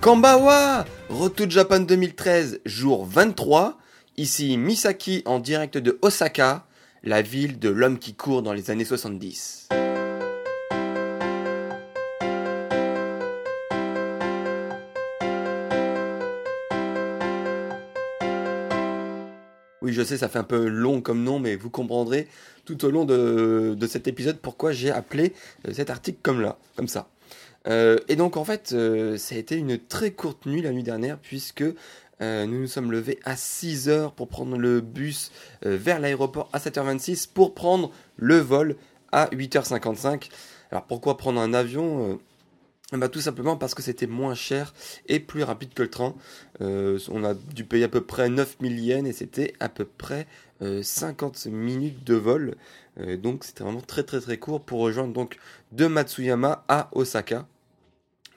Kambawa Retour Japan 2013, jour 23. Ici Misaki en direct de Osaka, la ville de l'homme qui court dans les années 70. Oui, je sais, ça fait un peu long comme nom, mais vous comprendrez tout au long de, de cet épisode pourquoi j'ai appelé euh, cet article comme là, comme ça. Euh, et donc en fait, euh, ça a été une très courte nuit la nuit dernière puisque euh, nous nous sommes levés à 6 heures pour prendre le bus vers l'aéroport à 7h26 pour prendre le vol à 8h55. Alors pourquoi prendre un avion bah, tout simplement parce que c'était moins cher et plus rapide que le train. on a dû payer à peu près 9000 yens et c'était à peu près 50 minutes de vol. donc c'était vraiment très très très court pour rejoindre donc de Matsuyama à Osaka.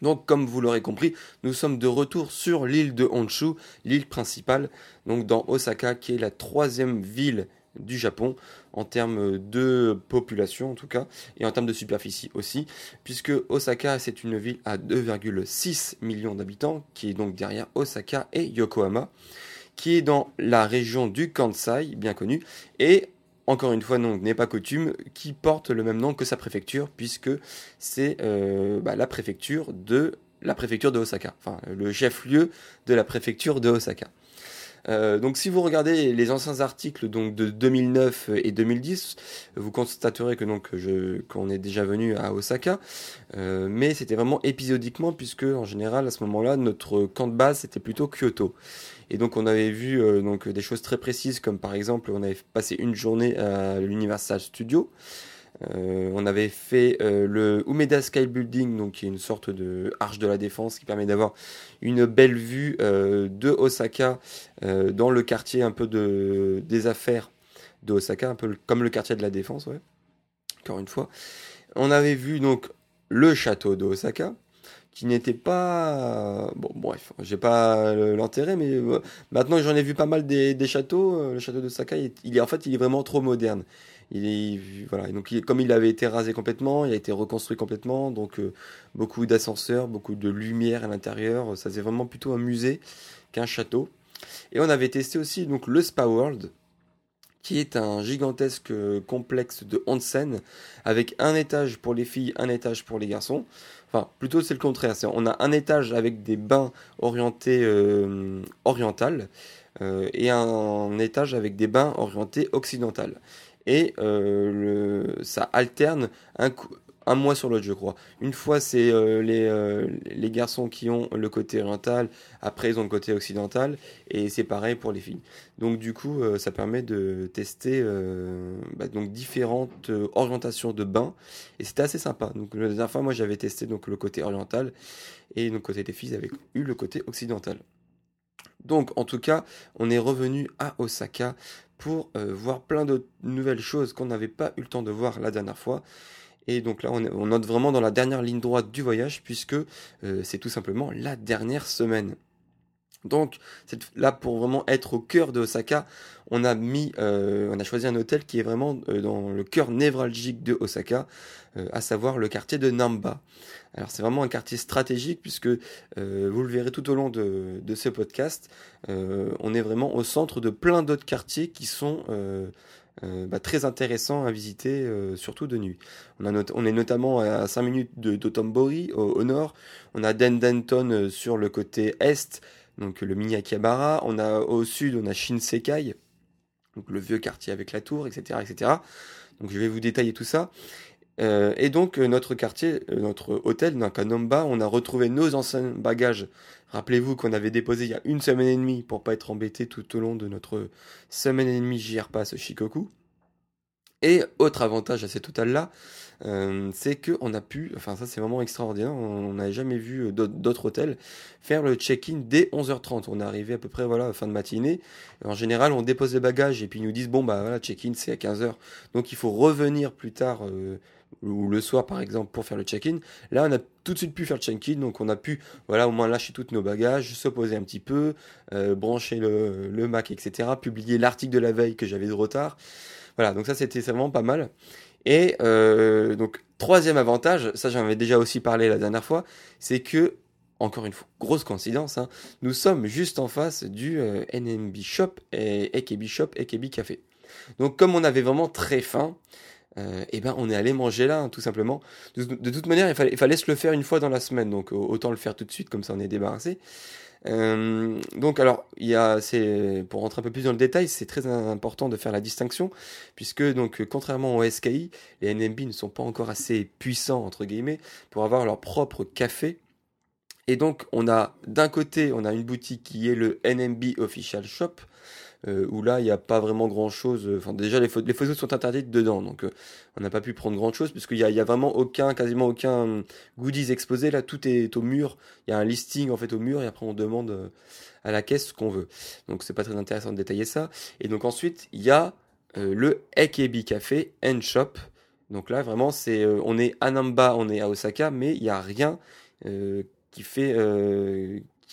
Donc, comme vous l'aurez compris, nous sommes de retour sur l'île de Honshu, l'île principale, donc dans Osaka, qui est la troisième ville du Japon en termes de population en tout cas et en termes de superficie aussi puisque Osaka c'est une ville à 2,6 millions d'habitants qui est donc derrière Osaka et Yokohama qui est dans la région du Kansai bien connue et encore une fois, non, n'est pas coutume, qui porte le même nom que sa préfecture, puisque c'est euh, bah, la préfecture de la préfecture de Osaka, enfin le chef-lieu de la préfecture de Osaka. Euh, donc si vous regardez les anciens articles donc de 2009 et 2010, vous constaterez que donc qu'on est déjà venu à Osaka, euh, mais c'était vraiment épisodiquement puisque en général à ce moment-là notre camp de base c'était plutôt Kyoto. Et donc on avait vu euh, donc des choses très précises comme par exemple on avait passé une journée à l'Universal Studio. Euh, on avait fait euh, le Umeda Sky Building, donc qui est une sorte de arche de la défense qui permet d'avoir une belle vue de Osaka dans le quartier un peu de, des affaires de Osaka, un peu comme le quartier de la défense. Encore une fois. On avait vu donc le château de Osaka, qui n'était pas bon bref j'ai pas l'intérêt mais euh, maintenant j'en ai vu pas mal des, châteaux euh, le château de Sakai il en fait il est vraiment trop moderne donc comme il avait été rasé complètement il a été reconstruit complètement donc euh, beaucoup d'ascenseurs beaucoup de lumière à l'intérieur ça c'est vraiment plutôt un musée qu'un château et on avait testé aussi donc le Spa World qui est un gigantesque complexe de onsen avec un étage pour les filles, un étage pour les garçons. Enfin, plutôt c'est le contraire. On a un étage avec des bains orientés euh, oriental euh, et un, étage avec des bains orientés occidental. Et euh, ça alterne un, mois sur l'autre, je crois. Une fois, c'est euh, les, euh, les garçons qui ont le côté oriental, après ils ont le côté occidental, et c'est pareil pour les filles. Donc du coup, ça permet de tester bah, donc différentes orientations de bains, et c'était assez sympa. Donc la dernière fois, moi j'avais testé donc le côté oriental, et donc côté des filles avaient eu le côté occidental. Donc en tout cas, on est revenu à Osaka pour voir plein de nouvelles choses qu'on n'avait pas eu le temps de voir la dernière fois. Et donc là, on, on note vraiment dans la dernière ligne droite du voyage, puisque euh, c'est tout simplement la dernière semaine. Donc là, pour vraiment être au cœur de Osaka, on a mis, euh, on a choisi un hôtel qui est vraiment euh, dans le cœur névralgique de Osaka, à savoir le quartier de Namba. Alors c'est vraiment un quartier stratégique puisque vous le verrez tout au long de, de ce podcast, on est vraiment au centre de plein d'autres quartiers qui sont euh, bah, très intéressant à visiter, euh, surtout de nuit. On, a on, est notamment à 5 minutes de d'Otombori au, nord, on a Dendenton euh, sur le côté est, donc le mini Akihabara, on a au sud, on a Shinsekai, donc le vieux quartier avec la tour, etc., etc. Donc je vais vous détailler tout ça. Euh, et donc euh, notre quartier, euh, notre hôtel, Nakanamba, on a retrouvé nos anciens bagages. Rappelez-vous qu'on avait déposé il y a une semaine et demie pour pas être embêté tout au long de notre semaine et demie JR Pass Shikoku. Et autre avantage à cet hôtel-là, euh, c'est qu'on a pu, enfin ça c'est vraiment extraordinaire, on n'avait jamais vu d'autres hôtels faire le check-in dès 11h30. On est arrivé à peu près voilà fin de matinée. En général, on dépose les bagages et puis ils nous disent bon bah voilà check-in c'est à 15h, donc il faut revenir plus tard. Euh, ou le soir par exemple pour faire le check-in. Là, on a tout de suite pu faire le check-in, donc on a pu voilà au moins lâcher tous nos bagages, se poser un petit peu, euh, brancher le, Mac, etc. Publier l'article de la veille que j'avais de retard. Voilà, donc ça c'était vraiment pas mal. Et euh, donc troisième avantage, ça j'en avais déjà aussi parlé la dernière fois, c'est que encore une fois, grosse coïncidence, hein, nous sommes juste en face du euh, NMB Shop et AKB Shop, AKB Café. Donc comme on avait vraiment très faim, euh, et ben on est allé manger là, hein, tout simplement. De, toute manière, il fallait se le faire une fois dans la semaine, donc autant le faire tout de suite, comme ça on est débarrassé. Euh, donc alors, il y a, pour rentrer un peu plus dans le détail, c'est très important de faire la distinction, puisque donc contrairement au SKI, les NMB ne sont pas encore assez puissants entre guillemets pour avoir leur propre café. Et donc on a d'un côté, on a une boutique qui est le NMB Official Shop, euh, où là il n'y a pas vraiment grand chose. Euh, enfin déjà les, les photos sont interdites dedans, donc euh, on n'a pas pu prendre grand chose puisqu'il n'y a, y a vraiment aucun, quasiment aucun goodies exposé. Là tout est au mur. Il y a un listing en fait au mur et après on demande à la caisse ce qu'on veut. Donc c'est pas très intéressant de détailler ça. Et donc ensuite il y a le Ekebi Café and Shop. Donc là vraiment c'est on est à Namba, on est à Osaka, mais il n'y a rien qui fait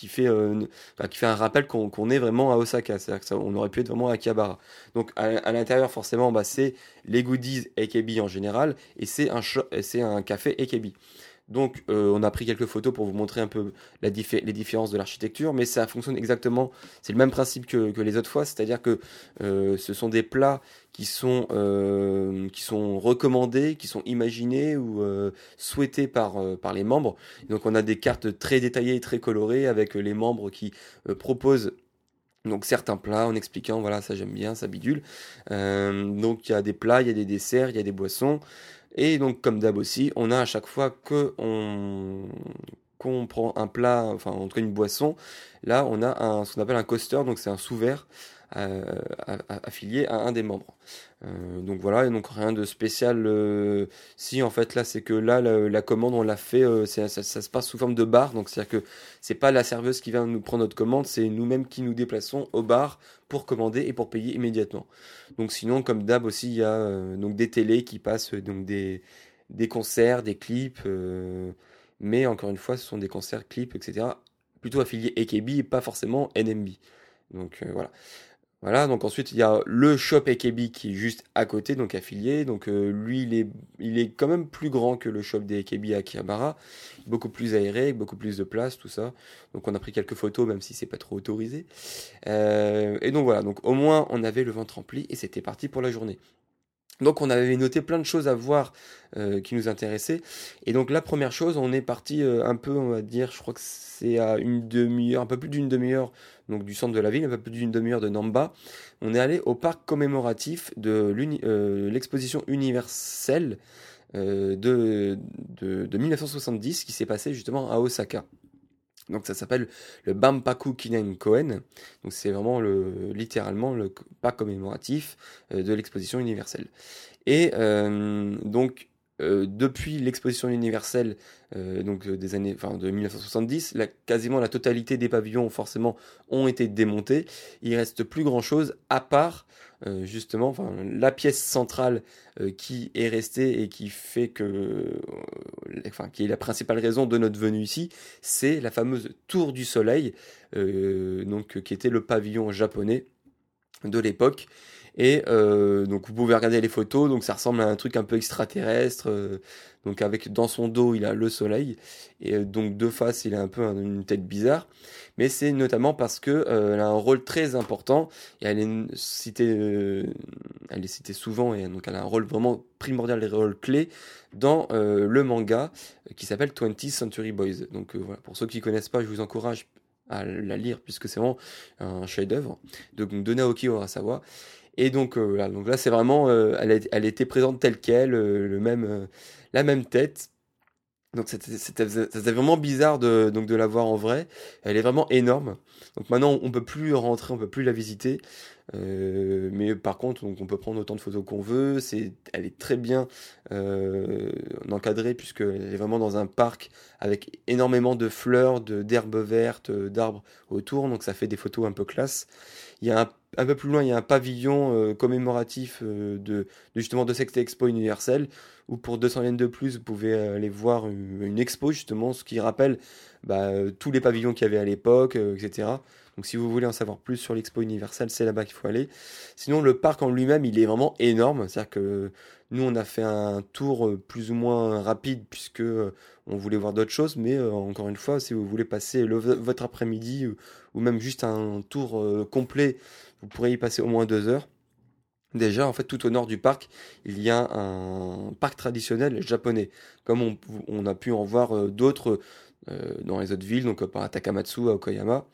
qui fait, euh, qui fait un rappel qu'on est vraiment à Osaka. C'est-à-dire qu'on aurait pu être vraiment à Akihabara. Donc à, l'intérieur, forcément, bah, c'est les goodies AKB en général et c'est un, un café AKB. Donc, euh, on a pris quelques photos pour vous montrer un peu les différences de l'architecture, mais ça fonctionne exactement, c'est le même principe que, les autres fois, c'est-à-dire que euh, ce sont des plats qui sont, euh, qui sont recommandés, qui sont imaginés ou souhaités par, par les membres. Donc, on a des cartes très détaillées, très colorées, avec les membres qui proposent donc certains plats en expliquant voilà ça j'aime bien ça bidule donc il y a des plats il y a des desserts il y a des boissons et donc, comme d'hab aussi, on a à chaque fois que on qu'on prend un plat, enfin en tout une boisson, là on a un, ce qu'on appelle un coaster, donc c'est un sous-verre euh, affilié à un des membres. Euh, donc voilà, donc rien de spécial. Euh, si en fait là, c'est que là la, commande on l'a fait, ça, se passe sous forme de bar, donc c'est-à-dire que c'est pas la serveuse qui vient nous prendre notre commande, c'est nous-mêmes qui nous déplaçons au bar pour commander et pour payer immédiatement. Donc sinon, comme d'hab aussi, il y a donc des télés qui passent donc des des concerts, des clips, mais encore une fois, ce sont des concerts, clips, etc. Plutôt affiliés AKB et pas forcément NMB. Donc voilà. Voilà, donc ensuite il y a le shop AKB qui est juste à côté, donc affilié. Donc euh, lui, il est, il est quand même plus grand que le shop des AKB à Akihabara, beaucoup plus aéré, beaucoup plus de place, tout ça. Donc on a pris quelques photos, même si c'est pas trop autorisé. Euh, et donc voilà, donc au moins on avait le ventre rempli et c'était parti pour la journée. Donc on avait noté plein de choses à voir euh, qui nous intéressaient. Et donc la première chose, on est parti un peu, on va dire, je crois que c'est à une demi-heure, un peu plus d'une demi-heure donc du centre de la ville, un peu plus d'une demi-heure de Namba. On est allé au parc commémoratif de euh, l'exposition universelle euh, de, de, 1970 qui s'est passé justement à Osaka. Donc ça s'appelle le Bampaku Kinen. Donc c'est vraiment le, littéralement le parc commémoratif euh, de l'exposition universelle. Et donc euh, depuis l'exposition universelle euh, donc euh, des années de 1970 la, quasiment la totalité des pavillons forcément ont été démontés il reste plus grand chose à part justement enfin la pièce centrale qui est restée et qui fait que enfin qui est la principale raison de notre venue ici c'est la fameuse tour du soleil donc qui était le pavillon japonais de l'époque et euh, donc vous pouvez regarder les photos, donc ça ressemble à un truc un peu extraterrestre. Euh, donc avec dans son dos il a le soleil et euh, donc de face il a un peu une tête bizarre. Mais c'est notamment parce que a un rôle très important et elle est citée, elle est citée souvent et donc elle a un rôle vraiment primordial, un rôle clé dans le manga qui s'appelle 20th Century Boys. Donc voilà, pour ceux qui connaissent pas, je vous encourage à la lire puisque c'est vraiment un chef-d'œuvre de, de Naoki Urasawa. Et donc, voilà, donc là, c'est vraiment, elle, elle, était présente telle qu'elle, le même, la même tête. Donc c'était vraiment bizarre de, la voir en vrai. Elle est vraiment énorme. Donc maintenant on peut plus rentrer, on peut plus la visiter. Euh, mais par contre, donc, on peut prendre autant de photos qu'on veut. C'est, elle est très bien euh, encadrée puisqu'elle est vraiment dans un parc avec énormément de fleurs, de, d'herbes vertes, d'arbres autour. Donc ça fait des photos un peu classe. Il y a un, peu plus loin, il y a un pavillon euh, commémoratif euh, de, justement de cette expo universelle où pour 200 yens de plus, vous pouvez aller voir une, expo justement, ce qui rappelle bah, tous les pavillons qu'il y avait à l'époque, euh, etc. Donc si vous voulez en savoir plus sur l'expo universelle, c'est là-bas qu'il faut aller. Sinon, le parc en lui-même, il est vraiment énorme. C'est-à-dire que nous, on a fait un tour plus ou moins rapide puisque on voulait voir d'autres choses. Mais encore une fois, si vous voulez passer votre après-midi ou même juste un tour complet, vous pourrez y passer au moins deux heures. Déjà, en fait, tout au nord du parc, il y a un parc traditionnel japonais, comme on, a pu en voir euh, d'autres euh, dans les autres villes, donc par Takamatsu, à Okayama.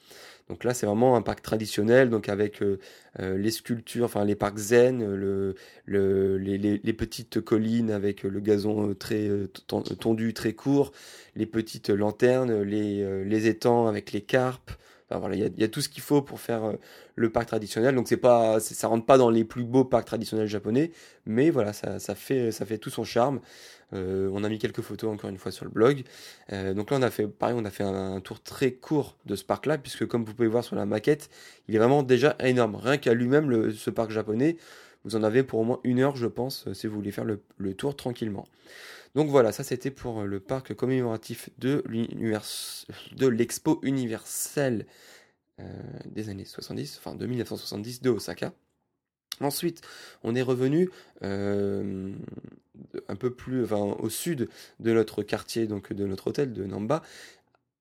Donc là, c'est vraiment un parc traditionnel, donc avec euh, les sculptures, enfin les parcs zen, le, les, petites collines avec le gazon très tondu, très court, les petites lanternes, les, les étangs avec les carpes, il y, a tout ce qu'il faut pour faire euh, le parc traditionnel. Donc c'est pas, ça rentre pas dans les plus beaux parcs traditionnels japonais, mais voilà, ça, ça fait, ça fait tout son charme. Euh, on a mis quelques photos encore une fois sur le blog. Euh, donc là, on a fait, pareil, on a fait un, tour très court de ce parc-là, puisque comme vous pouvez voir sur la maquette, il est vraiment déjà énorme. Rien qu'à lui-même, ce parc japonais, vous en avez pour au moins une heure, je pense, si vous voulez faire le tour tranquillement. Donc voilà, ça c'était pour euh, le parc commémoratif de l'expo universelle euh, des années 70, enfin de 1970 de Osaka. Ensuite, on est revenu euh, un peu plus au sud de notre quartier, donc de notre hôtel de Namba,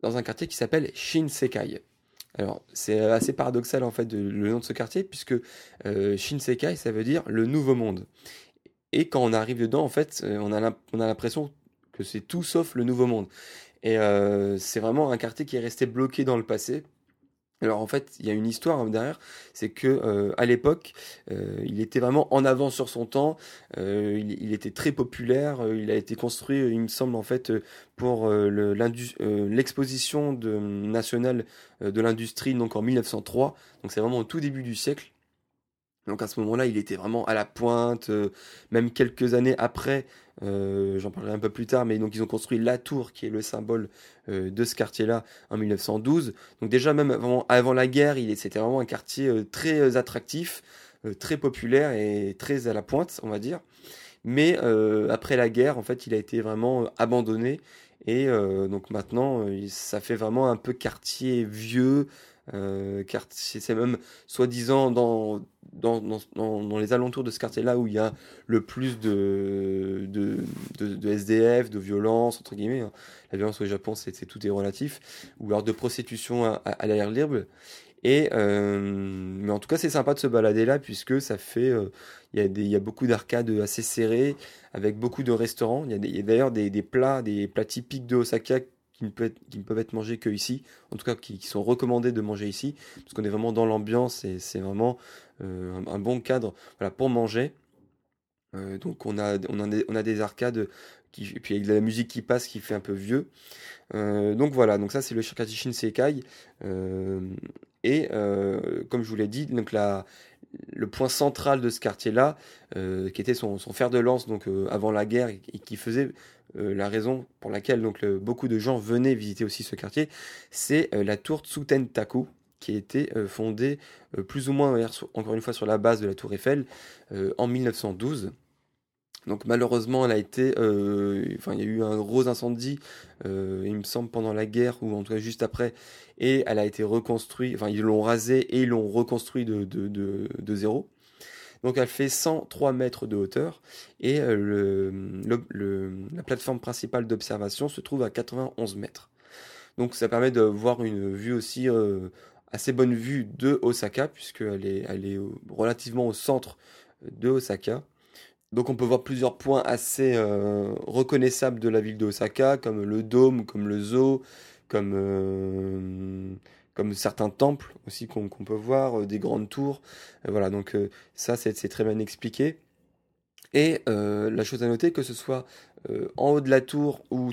dans un quartier qui s'appelle Shinsekai. Alors, c'est assez paradoxal en fait le nom de ce quartier, puisque Shinsekai, ça veut dire le nouveau monde. Et quand on arrive dedans, en fait, euh, on a l'impression que c'est tout sauf le nouveau monde. Et euh, c'est vraiment un quartier qui est resté bloqué dans le passé. Alors en fait, il y a une histoire derrière, c'est que euh, à l'époque, il était vraiment en avant sur son temps. il, était très populaire. il a été construit, il me semble en fait, pour l'exposition nationale de l'industrie, donc en 1903. Donc c'est vraiment au tout début du siècle. Donc à ce moment-là, il était vraiment à la pointe, euh, même quelques années après, euh, j'en parlerai un peu plus tard, mais donc ils ont construit la tour qui est le symbole euh, de ce quartier-là en 1912. Donc déjà même avant, avant la guerre, c'était vraiment un quartier très attractif, très populaire et très à la pointe, on va dire. Mais après la guerre, en fait, il a été vraiment abandonné et donc maintenant, ça fait vraiment un peu quartier vieux, euh, c'est même soi-disant dans dans, dans, les alentours de ce quartier-là où il y a le plus de, de, de, SDF, de violence, entre guillemets. Hein. La violence au Japon, c'est tout est relatif. Ou alors de prostitution à, l'air libre. Et, euh, mais en tout cas, c'est sympa de se balader là, puisque ça fait. Euh, il, y a y a beaucoup d'arcades assez serrées, avec beaucoup de restaurants. Il y a d'ailleurs des, des, plats, des plats typiques de Osaka qui ne, peuvent être mangés que ici, en tout cas qui, sont recommandés de manger ici, parce qu'on est vraiment dans l'ambiance et c'est vraiment euh, un, bon cadre pour manger. Euh, donc on a, on, a des, arcades, et puis il y a de la musique qui passe qui fait un peu vieux. Euh, donc voilà, donc ça c'est le Shirkaji Shinsekai. et comme je vous l'ai dit, donc la, le point central de ce quartier-là, qui était son, son, fer de lance donc avant la guerre et qui faisait euh, la raison pour laquelle donc, beaucoup de gens venaient visiter aussi ce quartier, c'est euh, la tour Tsuten-taku, qui a été euh, fondée plus ou moins, encore une fois, sur la base de la tour Eiffel en 1912. Donc malheureusement, elle a été, enfin il y a eu un gros incendie, il me semble pendant la guerre ou en tout cas juste après, et elle a été reconstruite. Enfin ils l'ont rasée et ils l'ont reconstruit de, de, de, zéro. Donc elle fait 103 mètres de hauteur et euh, la plateforme principale d'observation se trouve à 91 mètres. Donc ça permet de voir une vue aussi euh, assez bonne vue de Osaka puisqu'elle est, elle est relativement au centre de Osaka. Donc on peut voir plusieurs points assez euh, reconnaissables de la ville de Osaka comme le dôme, comme le zoo, comme comme certains temples aussi qu'on peut voir, des grandes tours. voilà, donc ça c'est très bien expliqué. Et la chose à noter, que ce soit en haut de la tour ou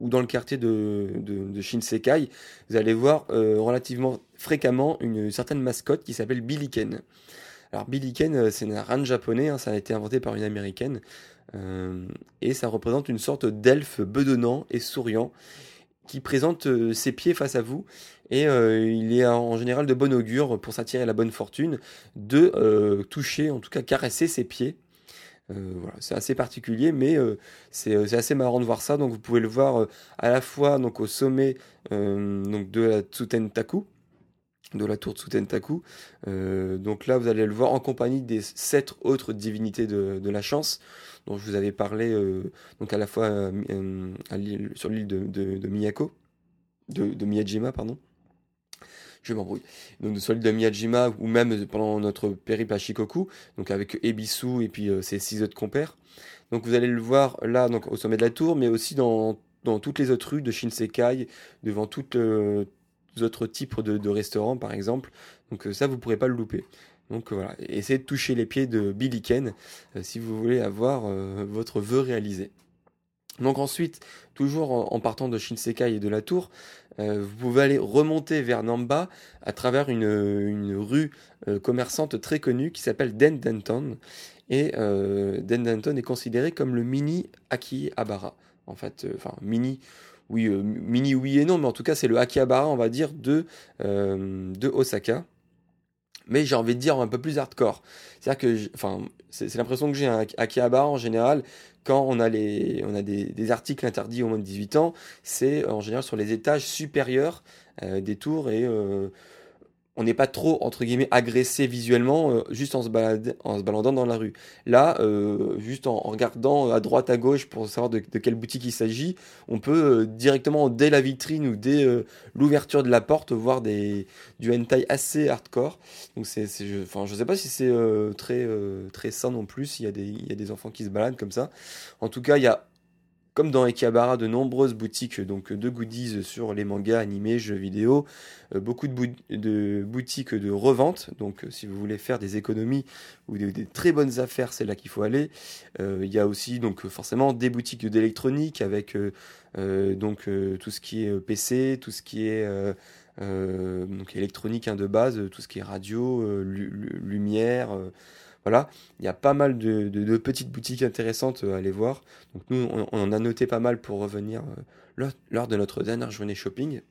dans le quartier de, Shinsekai, vous allez voir relativement fréquemment une certaine mascotte qui s'appelle Billiken. Alors Billiken, c'est un ran japonais, hein, ça a été inventé par une américaine, et ça représente une sorte d'elfe bedonnant et souriant qui présente euh, ses pieds face à vous. Et euh, il est en général de bon augure pour s'attirer la bonne fortune de euh, toucher, en tout cas caresser ses pieds. voilà, c'est assez particulier, mais c'est assez marrant de voir ça. Donc vous pouvez le voir à la fois donc au sommet de la Tsutentaku, de la tour Tsutentaku. donc là, vous allez le voir en compagnie des sept autres divinités de, de la chance dont je vous avais parlé euh, donc à la fois euh, sur l'île de, Miyako, de, Miyajima, pardon. Je m'embrouille. Donc sur l'île de Miyajima ou même pendant notre périple à Shikoku, donc avec Ebisu et puis euh, ses six autres compères. Donc vous allez le voir là donc au sommet de la tour, mais aussi dans, dans toutes les autres rues de Shinsekai, devant toutes les autres types de, restaurants par exemple. Donc ça vous pourrez pas le louper. Donc voilà, essayez de toucher les pieds de Billy Ken euh, si vous voulez avoir euh, votre vœu réalisé. Donc ensuite, toujours en, partant de Shinsekai et de la tour, euh, vous pouvez aller remonter vers Namba à travers une, rue commerçante très connue qui s'appelle Dendenton. Et Dendenton est considéré comme le mini Akihabara. En fait, enfin mini, oui, mini oui et non, mais en tout cas c'est le Akihabara, on va dire, de, de Osaka mais j'ai envie de dire un peu plus hardcore. C'est-à-dire que, enfin, c'est l'impression que j'ai à Akihabara en général, quand on a, des, articles interdits au moins de 18 ans, c'est en général sur les étages supérieurs euh, des tours et euh, on n'est pas trop entre guillemets agressé visuellement euh, juste en se, en se baladant dans la rue. Là, euh, juste en, regardant à droite à gauche pour savoir de, quelle boutique il s'agit, on peut euh, directement dès la vitrine ou dès l'ouverture de la porte voir des du hentai assez hardcore. Donc c'est, je, enfin je sais pas si c'est très très sain non plus. Il y a des il y a des enfants qui se baladent comme ça. En tout cas, il y a comme dans Ekihabara, de nombreuses boutiques donc de goodies sur les mangas, animés, jeux vidéo, euh, beaucoup de, boutiques de revente. Donc, euh, si vous voulez faire des économies ou des, très bonnes affaires, c'est là qu'il faut aller. Euh, il y a aussi donc forcément des boutiques d'électronique avec donc tout ce qui est PC, tout ce qui est donc électronique hein, de base, tout ce qui est radio, lumière. Voilà, il y a pas mal de, petites boutiques intéressantes à aller voir. Donc nous, on, en a noté pas mal pour revenir euh, lors, de notre dernière journée shopping.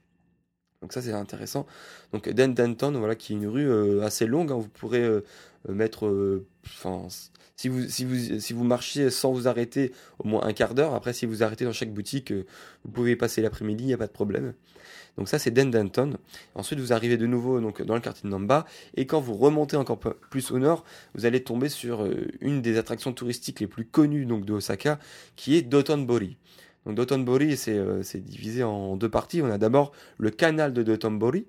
Donc ça, c'est intéressant. Donc Den Denton, voilà, qui est une rue euh, assez longue. Hein. vous pourrez euh, mettre, enfin, si vous, si, vous, si vous marchiez sans vous arrêter au moins un quart d'heure, après si vous arrêtez dans chaque boutique, vous pouvez passer l'après-midi, il n'y a pas de problème. Donc ça c'est Dendenton. Ensuite vous arrivez de nouveau donc dans le quartier de Namba et quand vous remontez encore plus au nord, vous allez tomber sur euh, une des attractions touristiques les plus connues donc de Osaka qui est Dotonbori. Donc Dotonbori euh, c'est divisé en deux parties. On a d'abord le canal de Dotonbori.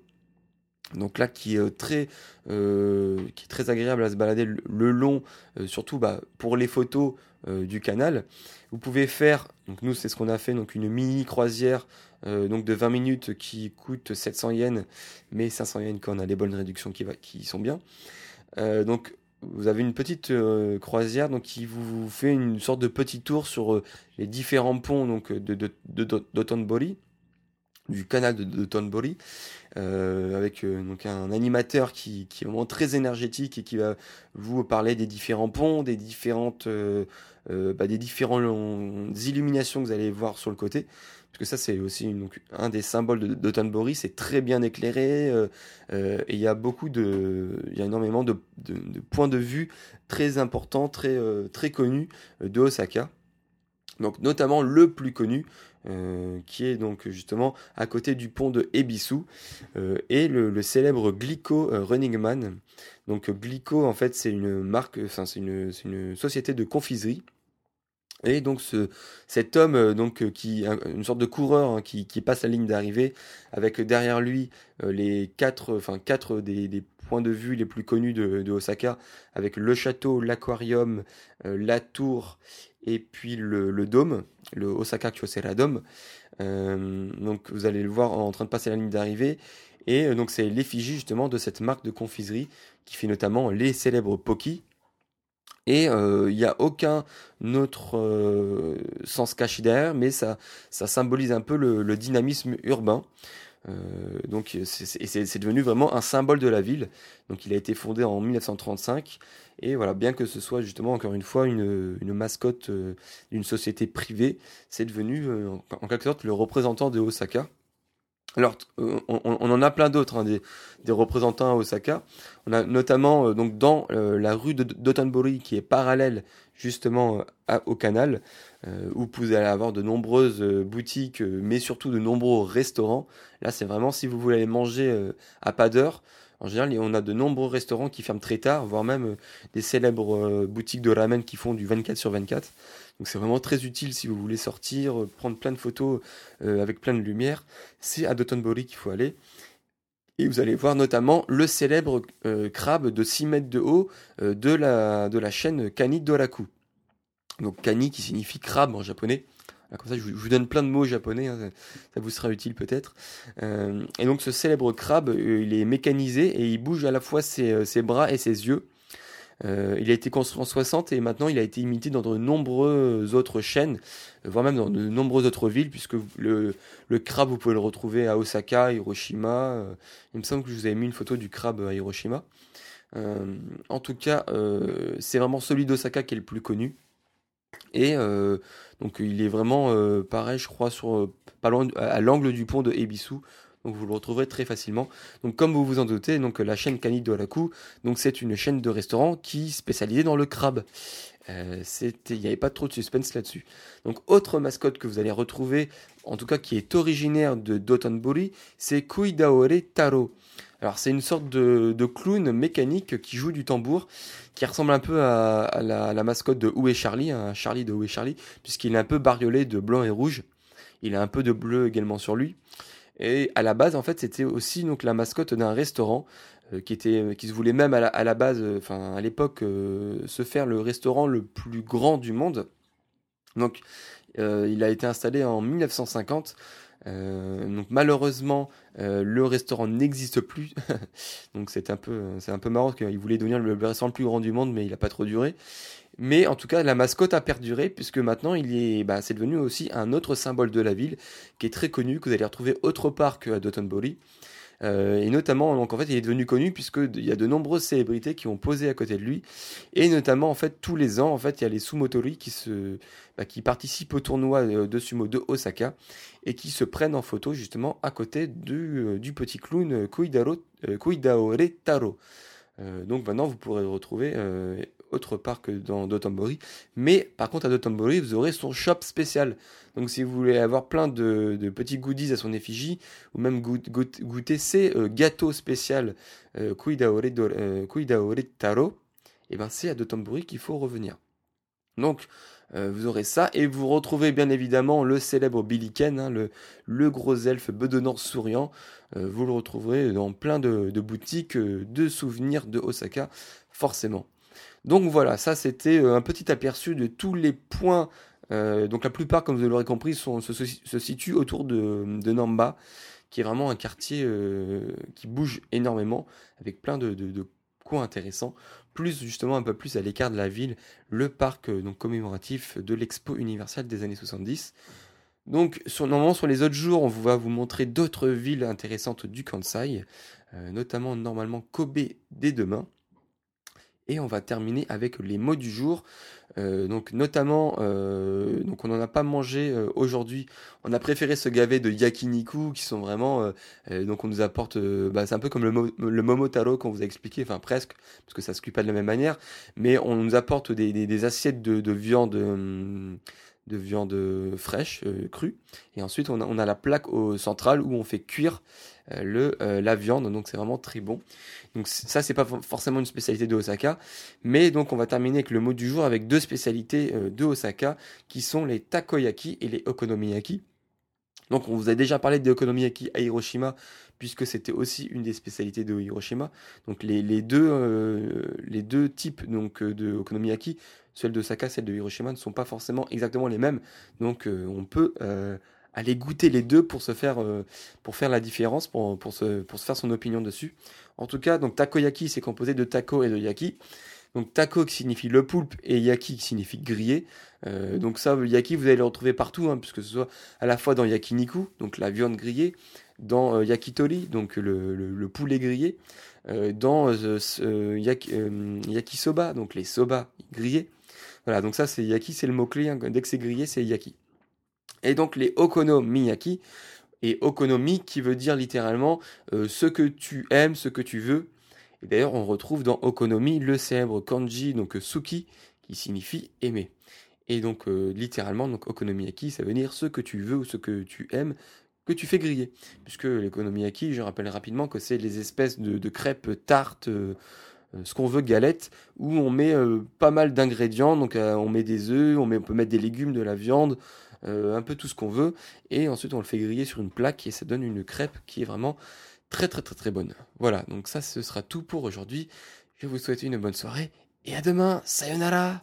Donc là, qui est très, euh, qui est très agréable à se balader le, long, surtout bah, pour les photos du canal. Vous pouvez faire, donc nous c'est ce qu'on a fait, donc une mini croisière euh, donc de 20 minutes qui coûte 700 yens, mais 500 yens quand on a les bonnes réductions qui, qui sont bien. Euh, donc vous avez une petite euh, croisière donc qui vous fait une sorte de petit tour sur les différents ponts donc de, de, de, du canal de, de avec donc un animateur qui, qui, est vraiment très énergétique et qui va vous parler des différents ponts, des différentes bah, des différentes illuminations que vous allez voir sur le côté parce que ça c'est aussi donc, un des symboles d'Otanbori, c'est très bien éclairé euh, euh, et il y a beaucoup de, il y a énormément de, points de vue très importants, très euh, très connus de Osaka. Donc notamment le plus connu, qui est donc justement à côté du pont de Ebisu, et le, célèbre Glico Running Man. Donc Glico en fait c'est une marque, enfin c'est une société de confiserie Et donc ce, cet homme, euh, donc euh, qui une sorte de coureur hein, qui, passe la ligne d'arrivée, avec derrière lui euh, les quatre, enfin quatre des, points de vue les plus connus de, Osaka, avec le château, l'aquarium, la tour et puis le, dôme, le Osaka Kyocera Dome. donc vous allez le voir en train de passer la ligne d'arrivée. Et donc c'est l'effigie justement de cette marque de confiserie qui fait notamment les célèbres Poki, et euh, il n'y a aucun autre euh, sens caché derrière, mais ça, ça symbolise un peu le, dynamisme urbain. Euh, donc c'est devenu vraiment un symbole de la ville. Donc il a été fondé en 1935 et voilà, bien que ce soit justement encore une fois une, une mascotte d'une société privée, c'est devenu en quelque sorte le représentant de Osaka. Alors, euh, on, en a plein d'autres, hein, des, représentants à Osaka. On a notamment euh, donc dans euh, la rue de Dotonbori qui est parallèle justement au canal, où vous pouvez avoir de nombreuses boutiques, mais surtout de nombreux restaurants. Là, c'est vraiment si vous voulez aller manger à pas d'heure. En général, on a de nombreux restaurants qui ferment très tard, voire même des célèbres boutiques de ramen qui font du 24 sur 24. Donc c'est vraiment très utile si vous voulez sortir, euh, prendre plein de photos euh, avec plein de lumière. C'est à Dotonbori qu'il faut aller. Et vous allez voir notamment le célèbre euh, crabe de 6 mètres de haut de, la, de la chaîne Kani Doraku. Donc Kani qui signifie crabe en japonais. Ah, comme ça, je vous, donne plein de mots japonais, hein, ça, vous sera utile peut-être. et donc ce célèbre crabe, il est mécanisé et il bouge à la fois ses bras et ses yeux. Euh, il a été construit en 60 et maintenant il a été imité dans de nombreuses autres chaînes, euh, voire même dans de nombreuses autres villes, puisque le, crabe, vous pouvez le retrouver à Osaka, Hiroshima. Euh, il me semble que je vous avais mis une photo du crabe à Hiroshima. en tout cas, c'est vraiment celui d'Osaka qui est le plus connu. Et donc il est vraiment pareil, je crois, sur à l'angle du pont de Ebisu, donc vous le retrouverez très facilement. Donc comme vous vous en doutez, donc la chaîne Kani Doraku, donc c'est une chaîne de restaurants qui spécialisée dans le crabe. Euh, il n'y avait pas trop de suspense là-dessus. Donc autre mascotte que vous allez retrouver, en tout cas qui est originaire de Dotonbori, c'est Kuidaore Taro. Alors c'est une sorte de, clown mécanique qui joue du tambour, qui ressemble un peu à, la, mascotte de Où est Charlie, un Charlie de Où est Charlie, puisqu'il est un peu bariolé de blanc et rouge. Il a un peu de bleu également sur lui. Et à la base, en fait, c'était aussi donc la mascotte d'un restaurant euh, qui était, euh, qui se voulait même à la, base, euh, enfin à l'époque, se faire le restaurant le plus grand du monde. Donc, il a été installé en 1950. donc malheureusement, le restaurant n'existe plus. donc c'est un peu, c'est un peu marrant qu'il voulait devenir le, restaurant le plus grand du monde, mais il n'a pas trop duré. Mais en tout cas, la mascotte a perduré puisque maintenant, il est, bah, c'est devenu aussi un autre symbole de la ville qui est très connu, que vous allez retrouver autre part qu'à Dotonbori. Euh, et notamment, donc en fait, il est devenu connu puisqu'il y a de nombreuses célébrités qui ont posé à côté de lui. Et notamment, en fait, tous les ans, en fait, il y a les sumotori qui, bah, qui participent au tournoi euh, de sumo de Osaka et qui se prennent en photo justement à côté du, euh, du petit clown Kuidaro, Kuidaore Taro. donc maintenant, vous pourrez retrouver autre part que dans Dotonbori. Mais par contre, à Dotonbori, vous aurez son shop spécial. Donc si vous voulez avoir plein de, petits goodies à son effigie, ou même goûter ces euh, gâteaux spéciaux euh, Kuidaore, euh, Taro, et eh ben c'est à Dotonbori qu'il faut revenir. Donc vous aurez ça et vous retrouvez bien évidemment le célèbre Billy Ken, hein, le, gros elfe bedonnant souriant. vous le retrouverez dans plein de, de boutiques de souvenirs de Osaka, forcément. Donc voilà, ça c'était euh, un petit aperçu de tous les points. Euh, donc la plupart, comme vous l'aurez compris, se, situent autour de, Namba, qui est vraiment un quartier euh, qui bouge énormément, avec plein de, coins intéressants. Plus justement un peu plus à l'écart de la ville, le parc commémoratif de l'expo universelle des années 70. Donc normalement sur les autres jours, on va vous montrer d'autres villes intéressantes du Kansai, notamment normalement Kobe dès demain. Et on va terminer avec les mots du jour. Euh, donc notamment, euh, donc on n'en a pas mangé euh, aujourd'hui. On a préféré se gaver de yakiniku qui sont vraiment. donc on nous apporte. Bah, c'est un peu comme le, momotaro qu'on vous a expliqué, enfin presque, parce que ça se cuit pas de la même manière. Mais on nous apporte des, assiettes de, viande. de viande fraîche, crue. Et ensuite, on a, on a la plaque au central où on fait cuire le, la viande. Donc, c'est vraiment très bon. Donc, ça, c'est pas forcément une spécialité de Osaka. Mais donc, on va terminer avec le mot du jour avec deux spécialités de Osaka qui sont les takoyaki et les okonomiyaki. Donc on vous a déjà parlé de okonomiyaki à Hiroshima, puisque c'était aussi une des spécialités de Hiroshima. Donc les, deux, euh, les deux types donc, euh, de okonomiyaki, celle de Osaka, celle de Hiroshima, ne sont pas forcément exactement les mêmes. Donc euh, on peut aller goûter les deux pour se faire, pour faire la différence, pour, pour, se, pour se faire son opinion dessus. En tout cas, donc takoyaki, c'est composé de taco et de yaki. Donc taco qui signifie le poulpe et yaki qui signifie grillé. Euh, donc ça, yaki, vous allez le retrouver partout, hein, puisque ce soit à la fois dans yakiniku, donc la viande grillée, dans euh, yakitori, donc le, poulet grillé, euh, dans yakisoba, donc les soba grillés. Voilà, donc ça c'est yaki, c'est le mot-clé, hein, dès que c'est grillé, c'est yaki. Et donc les okonomiyaki, et okonomi qui veut dire littéralement ce que tu aimes, ce que tu veux, et d'ailleurs, on retrouve dans Okonomi le célèbre kanji, donc suki, qui signifie aimer. Et donc, euh, littéralement, donc okonomiyaki, ça veut dire ce que tu veux ou ce que tu aimes, que tu fais griller. Puisque l'okonomiyaki, je rappelle rapidement que c'est les espèces de, crêpes, tartes, euh, euh, ce qu'on veut, galettes, où on met pas mal d'ingrédients. Donc, on met des œufs, on peut mettre des légumes, de la viande, euh, un peu tout ce qu'on veut, et ensuite on le fait griller sur une plaque et ça donne une crêpe qui est vraiment très très très très bonne. Voilà, donc ça ce sera tout pour aujourd'hui. Je vous souhaite une bonne soirée et à demain. Sayonara.